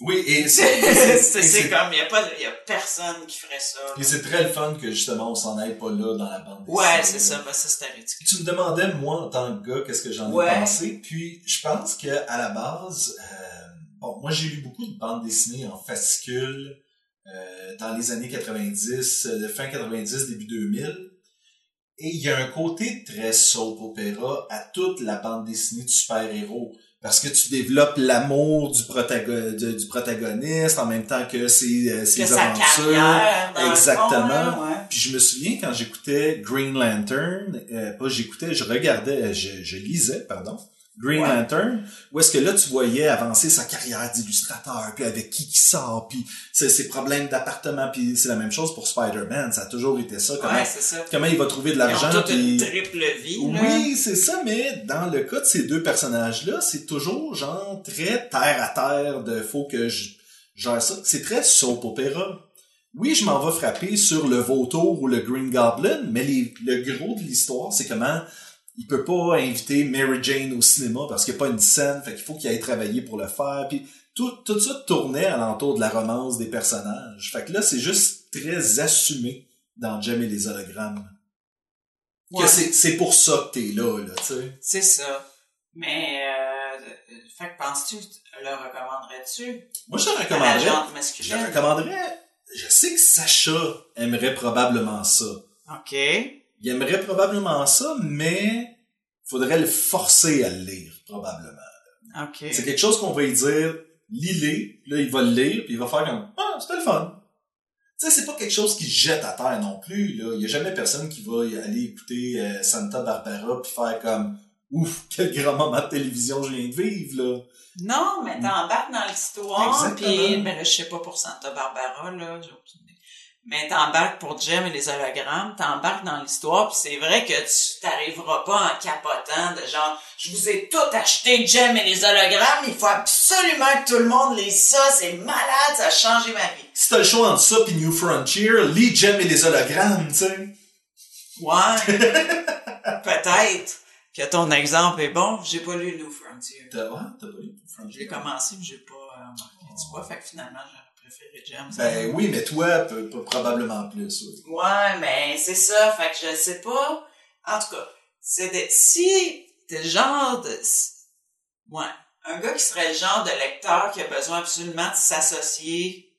oui, et c'est comme, y a pas, y a personne qui ferait ça. et c'est très le fun que justement on s'en aille pas là dans la bande dessinée. Ouais, c'est ça, ben ça, c'était ridicule. Tu me demandais, moi, en tant que gars, qu'est-ce que j'en ai pensé. Puis, je pense que à la base, euh, bon, moi, j'ai lu beaucoup de bandes dessinées en fascicules euh, dans les années 90, euh, de fin 90, début 2000. Et il y a un côté très soap opéra à toute la bande dessinée de super-héros. Parce que tu développes l'amour du, protago- de- du protagoniste en même temps que ses, euh, ses Que sa aventures. carrière, dans le Exactement. fond, là, ouais. Puis je me souviens quand j'écoutais Green Lantern, euh, pas j'écoutais, je regardais, euh, je, je lisais, pardon, Green Ouais. Lantern, où est-ce que là tu voyais avancer sa carrière d'illustrateur, puis avec qui qui sort, puis ses, ses problèmes d'appartement, puis c'est la même chose pour Spider-Man, ça a toujours été ça, comment, Ouais, ça. comment il va trouver de l'argent, puis... triple vie. Oui, c'est ça, mais dans le cas de ces deux personnages-là, c'est toujours genre très terre à terre de faut que je gère ça. C'est très soap opéra. Oui, je m'en vais frapper sur le vautour ou le Green Goblin, mais les- le gros de l'histoire, c'est comment il peut pas inviter Mary Jane au cinéma parce qu'il n'y a pas une scène, fait qu'il faut qu'il aille travailler pour le faire. Puis tout, tout ça tournait alentour de la romance des personnages. Fait que là, c'est juste très assumé dans Jem et les hologrammes. Que Ouais. c'est, c'est pour ça que t'es là, là, tu sais. C'est ça. Mais, euh, fait que penses-tu, le recommanderais-tu? Moi, je te recommanderais. Je te recommanderais. Je sais que Sacha aimerait probablement ça. OK. Il aimerait probablement ça, mais faudrait le forcer à le lire, probablement. C'est quelque chose qu'on va lui dire, lis-les, là, il va le lire, puis il va faire comme, ah, c'était le fun. Tu sais, c'est pas quelque chose qui jette à terre non plus, là. Il y a jamais personne qui va aller écouter euh, Santa Barbara puis faire comme, ouf, quel grand moment de télévision je viens de vivre, là. Non, mais t'embarques dans l'histoire, puis ben je sais pas pour Santa Barbara, là, j'ai aucune. Mais t'embarques pour Jem et les hologrammes, t'embarques dans l'histoire, puis c'est vrai que tu t'arriveras pas en capotant de genre, je vous ai tout acheté Jem et les hologrammes, il faut absolument que tout le monde lise ça, c'est malade, ça a changé ma vie. Si t'as le choix entre ça puis New Frontier, lis Jem et les hologrammes, tu sais. Ouais, peut-être que ton exemple est bon, j'ai pas lu New Frontier. T'as, ouais, t'as pas lu New J'ai Frontier? commencé, mais j'ai pas euh, remarqué, tu vois, fait que finalement, j'aurais préféré. Ben oui, mais toi, peu- peu- probablement plus, oui. Ouais, mais c'est ça, fait que je sais pas. En tout cas, c'est de, si t'es le genre de, ouais, un gars qui serait le genre de lecteur qui a besoin absolument de s'associer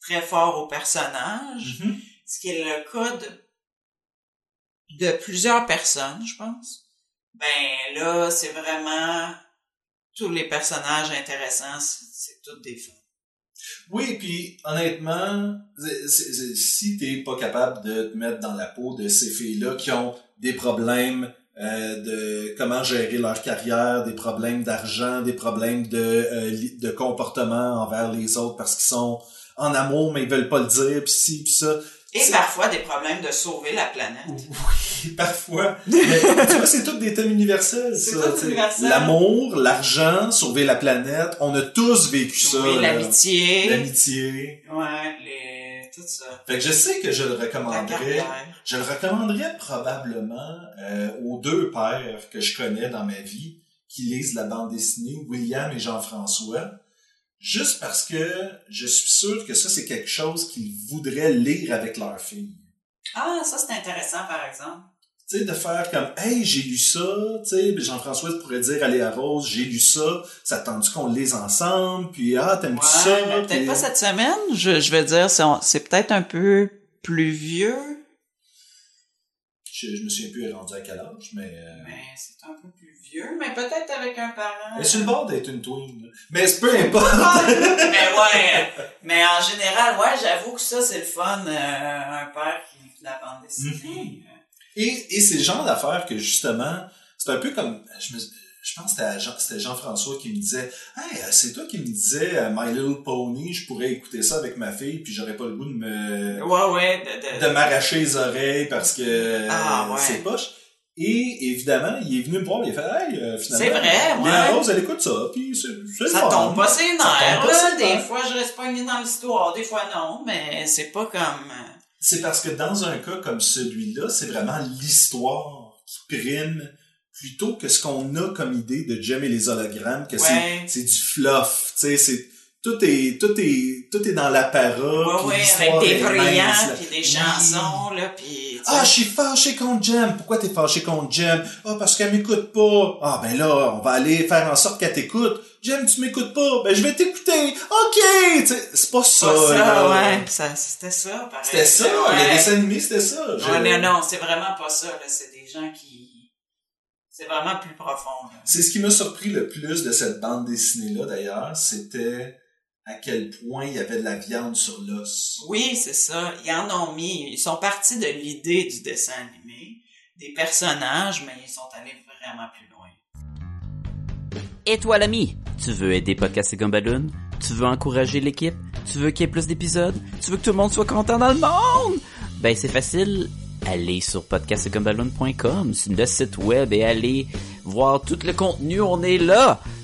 très fort au personnage, Mhm. ce qui est le cas de, de plusieurs personnes, je pense. Ben là, c'est vraiment tous les personnages intéressants, c'est c'est toutes des femmes. Oui, puis honnêtement, c'est- c'est- c'est- si t'es pas capable de te mettre dans la peau de ces filles-là qui ont des problèmes euh, de comment gérer leur carrière, des problèmes d'argent, des problèmes de, euh, de comportement envers les autres parce qu'ils sont en amour mais ils veulent pas le dire, puis ci, puis ça. Et C'est- parfois des problèmes de sauver la planète. Oui, parfois. Mais, tu vois, c'est tous des thèmes universels, C'est tout universel. L'amour, l'argent, sauver la planète, on a tous vécu ça. Oui, l'amitié. L'amitié. Ouais, les, tout ça. Fait que je sais que je le recommanderais. Je le recommanderais probablement euh, aux deux pères que je connais dans ma vie qui lisent la bande dessinée, William et Jean-François, juste parce que je suis sûr que ça, c'est quelque chose qu'ils voudraient lire avec leur fille. Ah, ça c'est intéressant par exemple. Sais, de faire comme, hey, j'ai lu ça, tu sais, Jean-François pourrait dire, allez à Rose, j'ai lu ça, ça te tente qu'on lise ensemble, puis ah, t'aimes-tu Ouais, ça? mais peut-être Puis- pas cette semaine. Je, je veux dire, c'est, c'est peut-être un peu plus vieux, Je, je me souviens plus, rendue à quel âge, mais... euh, mais c'est un peu plus vieux, mais peut-être avec un parent. Est sur le bord d'être une twin. Mais c'est peu importe. mais ouais, mais en général, ouais, j'avoue que ça c'est le fun, euh, un père qui lit la bande dessinée. Et, et c'est le genre d'affaires que justement, c'est un peu comme, je, me, je pense que c'était Jean- Jean-François qui me disait, hey, euh, c'est toi qui me disais euh, My Little Pony, je pourrais écouter ça avec ma fille, puis j'aurais pas le goût de me, Ouais, ouais, de, de, de m'arracher les oreilles parce que euh, Ah, ouais. c'est poche. Et évidemment, il est venu me voir, il a fait, hey, euh, finalement, C'est vrai, Léa ouais. Rose, elle écoute ça, puis c'est Ça tombe pas ses Ça nerfs, tombe pas là. Des fois, je reste pogné dans l'histoire, des fois non, mais c'est pas comme... C'est parce que dans un cas comme celui-là, c'est vraiment l'histoire qui prime plutôt que ce qu'on a comme idée de Jem et les hologrammes, que Ouais. c'est du fluff, tu sais, c'est tout est tout est tout est dans l'apparat, Ouais, ouais, avec des brillants, puis des Oui. chansons, là, puis... Ah, je suis fâché contre Jem. Pourquoi t'es fâché contre Jem? Ah, parce qu'elle m'écoute pas. Ah, ben là, on va aller faire en sorte qu'elle t'écoute. Jem, tu m'écoutes pas. Ben, je vais t'écouter. OK! C'est pas ça, Pas ça, là. ouais. Ça, c'était ça, pareil. C'était ça. Ouais. Le dessin animé, c'était ça. Ouais, non, non, c'est vraiment pas ça, là. C'est des gens qui... C'est vraiment plus profond. C'est ce qui m'a surpris le plus de cette bande dessinée-là, d'ailleurs, c'était à quel point il y avait de la viande sur l'os. Oui, c'est ça. Ils en ont mis. Ils sont partis de l'idée du dessin animé, des personnages, mais ils sont allés vraiment plus loin. Et toi l'ami, tu veux aider Podcast et Gumballoon? Tu veux encourager l'équipe? Tu veux qu'il y ait plus d'épisodes? Tu veux que tout le monde soit content dans le monde? Ben c'est facile, allez sur podcastgumballoon.com, c'est le site web et allez voir tout le contenu, on est là!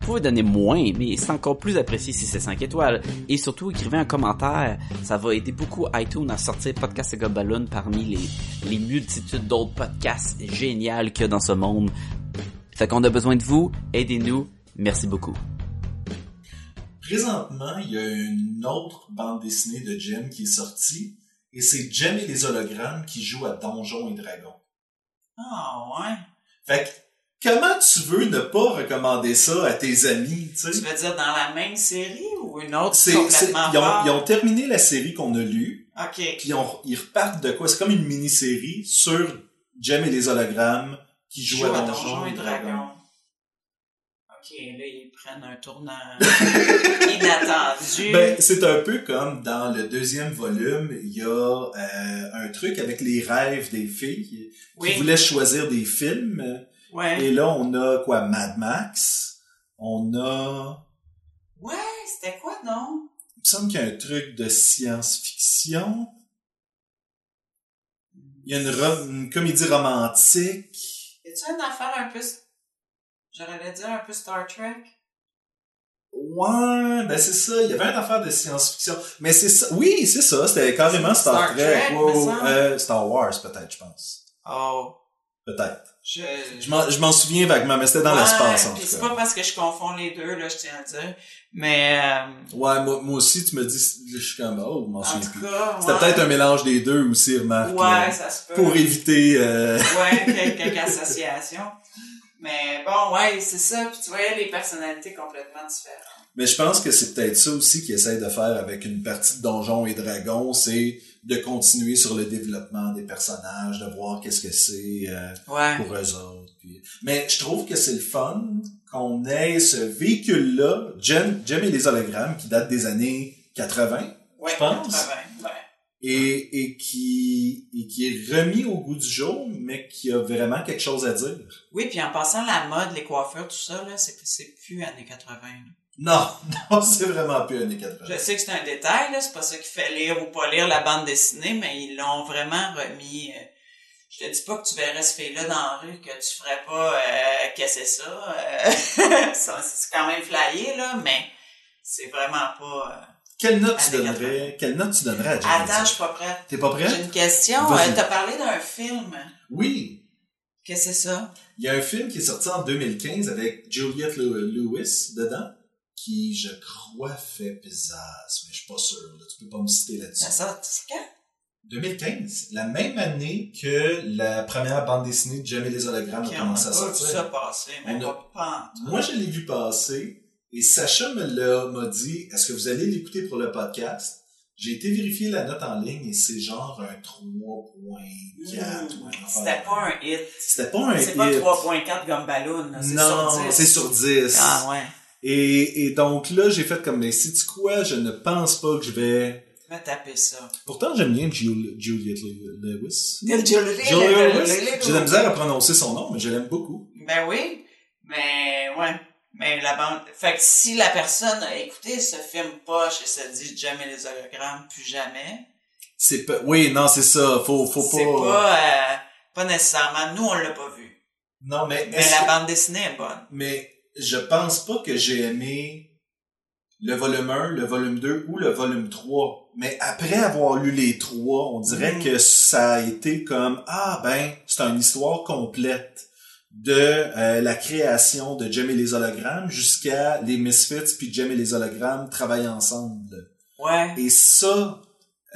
Vous pouvez donner moins, mais c'est encore plus apprécié si c'est 5 étoiles. Et surtout, écrivez un commentaire. Ça va aider beaucoup iTunes à sortir Podcast et Gobaloon parmi les, les multitudes d'autres podcasts géniaux qu'il y a dans ce monde. Fait qu'on a besoin de vous. Aidez-nous. Merci beaucoup. Présentement, il y a une autre bande dessinée de Jem qui est sortie, et c'est Jem et les hologrammes qui jouent à Donjons et Dragons. Ah, ouais. Fait que, comment tu veux ne pas recommander ça à tes amis, tu Tu veux dire dans la même série ou une autre C'est, complètement ils, ont, ils ont terminé la série qu'on a lue, OK. puis on- ils repartent de quoi? C'est comme une mini-série sur Jem et les hologrammes qui jouent Joue à Donjons, et Dragons. Dragons. OK, là, ils prennent un tournant inattendu. Ben, c'est un peu comme dans le deuxième volume, il y a euh, un truc avec les rêves des filles oui, qui voulaient choisir des films. Ouais. Et là, on a quoi? Mad Max. On a... Ouais, c'était quoi, non? Il me semble qu'il y a un truc de science-fiction. Il y a une, comédie romantique. Y a-tu une affaire un peu... J'aurais dire un peu Star Trek? Ouais, ben c'est ça. Il y avait une affaire de science-fiction. Mais c'est ça. Oui, c'est ça. C'était carrément Star, Star Trek. Trek, semble. euh, Star Wars, peut-être, je pense. Oh, Peut-être. Je... Je m'en, je m'en souviens vaguement, mais c'était dans Ouais, l'espace, en tout c'est cas. pas parce que je confonds les deux, là, je tiens à dire. Mais, euh, Ouais, moi, moi aussi, tu me dis, je suis comme, oh, je m'en en souviens plus. C'était ouais. peut-être un mélange des deux aussi, remarque. Ouais, là, ça se peut. pour éviter, euh, Ouais, quel- quelques associations. Mais bon, ouais, c'est ça. Puis tu voyais les personnalités complètement différentes. Mais je pense que c'est peut-être ça aussi qu'ils essayent de faire avec une partie de Donjons et Dragons, c'est de continuer sur le développement des personnages, de voir qu'est-ce que c'est euh, Ouais. pour eux autres. puis- Mais je trouve que c'est le fun qu'on ait ce véhicule-là, Jem, Jem et les hologrammes, qui date des années 80, Ouais, je pense. 80, ouais. et, et, qui, et qui est remis au goût du jour, mais qui a vraiment quelque chose à dire. Oui, puis en passant la mode, les coiffures, tout ça, là, c'est, c'est plus années 80. là. Non, non, c'est vraiment plus années 80. Je sais que c'est un détail, là, c'est pas ça qui fait lire ou pas lire la bande dessinée, mais ils l'ont vraiment remis. euh, je te dis pas que tu verrais ce fille-là dans la rue, que tu ferais pas euh, qu'est-ce que c'est ça? euh, ça, c'est quand même flyé, là, mais c'est vraiment pas. euh, Quelle note tu donnerais, quelle note tu donnerais à Jem? Attends, je suis pas prête. T'es pas prêt? J'ai une question. T'as parlé d'un film. Oui. Qu'est-ce que c'est ça? Il y a un film qui est sorti en 2015 avec Juliette Lew- Lewis dedans, qui, je crois, fait pisasse, mais je suis pas sûr. Là. Tu peux pas me citer là-dessus. Ça sort quand? 2015, la même année que la première bande dessinée de et les hologrammes Ok, a on commencé a à sortir. ça passer, mais On a-. Moi, je l'ai vu passer et Sacha me l'a m'a dit est-ce que vous allez l'écouter pour le podcast? J'ai été vérifier la note en ligne et c'est genre un 3.4. ou un affaire Hmm. C'était pas un hit. C'était pas un C'est pas hit. 3.4 comme ballon, là. C'est Non, sur 10. c'est sur 10. Ah ouais. Et, et donc là, j'ai fait comme mais si tu quoi, je ne pense pas que je vais. Va taper ça. Pourtant, j'aime bien Jul- Juliette Le- Lewis. Juliette Lewis. J'ai de la misère à prononcer son nom, mais je l'aime beaucoup. Ben oui, mais ouais. Mais la bande. Fait que si la personne a écouté ce film poche et se dit jamais les hologrammes, plus jamais, C'est pas. Oui, non, c'est ça. Faut, faut c'est pas. pas, euh, pas nécessairement. Nous, on l'a pas vu. Non, mais. Mais la que- bande dessinée est bonne. mais je pense pas que j'ai aimé le volume 1, le volume 2 ou le volume 3. Mais après avoir lu les trois, on dirait Mm. que ça a été comme, ah ben, c'est une histoire complète de euh, la création de Jem et les hologrammes jusqu'à les Misfits puis Jem et les hologrammes travaillent ensemble. Ouais. Et ça,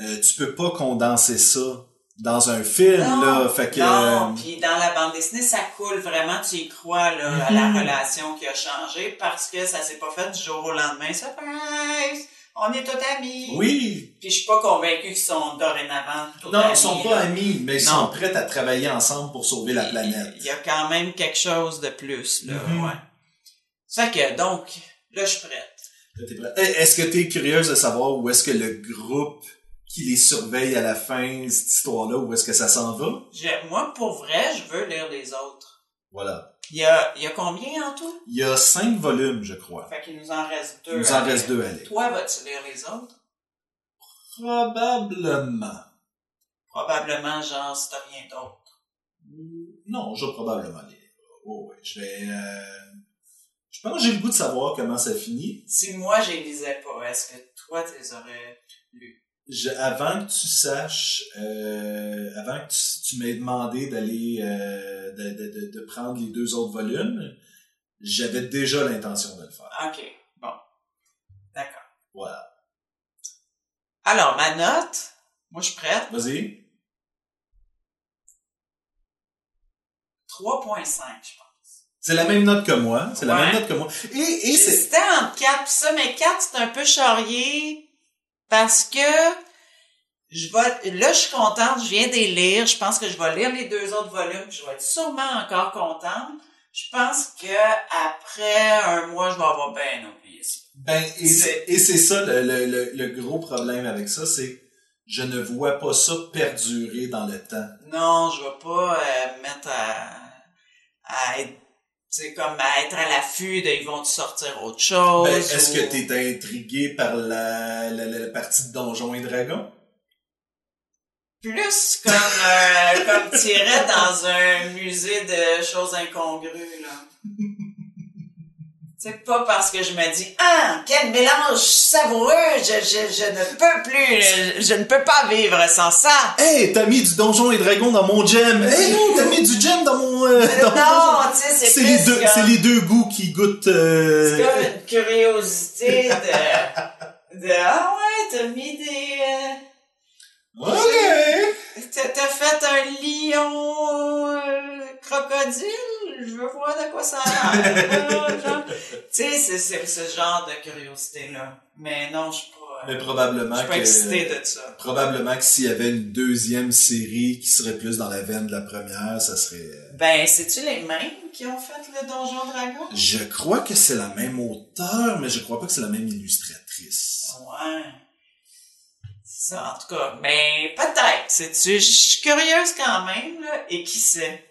euh, tu peux pas condenser ça dans un film, là. Fait que, non, euh, puis dans la bande dessinée, ça coule vraiment, tu y crois là, à la relation qui a changé parce que ça s'est pas fait du jour au lendemain. Surprise! On est tous amis! oui, Puis je suis pas convaincu qu'ils sont dorénavant tous non, amis. ils sont pas là. amis, mais ils Non. sont prêts à travailler ensemble pour sauver la planète. Il y a quand même quelque chose de plus, là, Mhm. ouais. Fait que, donc, là, je suis prête. Là, t'es prêt. Eh, Est-ce que t'es curieuse de savoir où est-ce que le groupe qui les surveille à la fin, cette histoire-là, où est-ce que ça s'en va? Je- moi, pour vrai, je veux lire les autres. Voilà. Il y a, il y a combien en tout? Il y a cinq volumes, je crois. Fait qu'il nous en reste deux. Il nous en reste deux à lire. Toi, vas-tu lire les autres? Probablement. Probablement, genre, si t'as rien d'autre. Non, je vais probablement lire. Oh, ouais, je vais... euh, Je pense que j'ai le goût de savoir comment ça finit. Si moi, je les lisais pas, est-ce que toi, tu les aurais lus? Je- avant que tu saches, euh, avant que tu, tu m'aies demandé d'aller, euh, de, de, de, prendre les deux autres volumes, j'avais déjà l'intention de le faire. Ok, bon. D'accord. Voilà. Alors, ma note, moi, je suis prête. Vas-y. 3.5, je pense. C'est la même note que moi. C'est la même note que moi. Et, et c'est... J'hésitais entre 4 pis ça, mais 4, c'est un peu charrié parce que je vais, là, je suis contente, je viens de les lire. Je pense que je vais lire les deux autres volumes, puis je vais être sûrement encore contente. Je pense que après un mois, je vais avoir bien oublié ça. Ben, et C'est- ça le, le, le, le gros problème avec ça, c'est je ne vois pas ça perdurer dans le temps. Non, je vais pas euh, mettre à, à être, c'est comme à être à l'affût de ils vont sortir autre chose. Ben, est-ce ou- que t'es intrigué par la, la, la partie de Donjons et Dragons? plus comme euh, comme t'irais dans un musée de choses incongrues là. C'est pas parce que je me dis ah quel mélange savoureux je, je, je ne peux plus je, je ne peux pas vivre sans ça. Hey, t'as mis du Donjons et Dragons dans mon gem! Hey, t'as mis du gem dans mon... euh, dans Non, donjon. tu sais c'est les deux, c'est les deux goûts qui goûtent. euh, c'est comme une curiosité de de ah ouais t'as mis des euh, Ok. T'as t'as fait un lion euh, crocodile? Je veux voir de quoi ça a l'air. Tu sais, c'est ce genre de curiosité-là. Mais non, je suis pas, Mais euh, je probablement suis pas de ça. Probablement que s'il y avait une deuxième série qui serait plus dans la veine de la première, ça serait... euh, Ben, c'est-tu les mêmes qui ont fait le Donjon Dragon? Je crois que c'est la même auteur, mais je crois pas que c'est la même illustratrice. Ouais. C'est Ça, en tout cas. Mais peut-être, sais-tu, je suis curieuse quand même, là, et qui sait?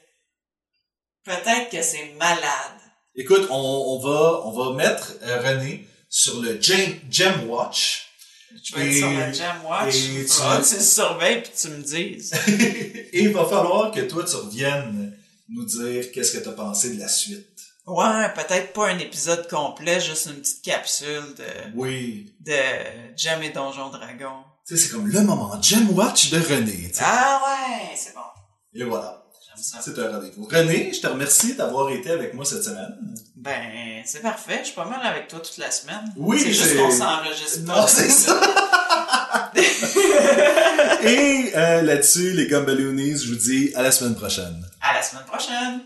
Peut-être que c'est malade. Écoute, on, on va on va mettre euh, René sur le Gem, Gem Watch. Je vais être Et- sur le Jam Watch. et tu- Ah, tu le surveilles puis tu me dises. Et il va falloir que toi tu reviennes nous dire qu'est-ce que t'as pensé de la suite. Ouais, peut-être pas un épisode complet, juste une petite capsule de, Oui. de Jam et Donjon Dragon. Tu sais, c'est comme le moment Gem Watch de René. tu. Ah ouais, c'est bon. Et voilà. C'est un rendez-vous. René, je te remercie d'avoir été avec moi cette semaine. Ben, c'est parfait. Je suis pas mal avec toi toute la semaine. Oui, c'est juste qu'on s'enregistre pas. Non, c'est ça. Et euh, là-dessus, les Gumballoonies, je vous dis à la semaine prochaine. À la semaine prochaine.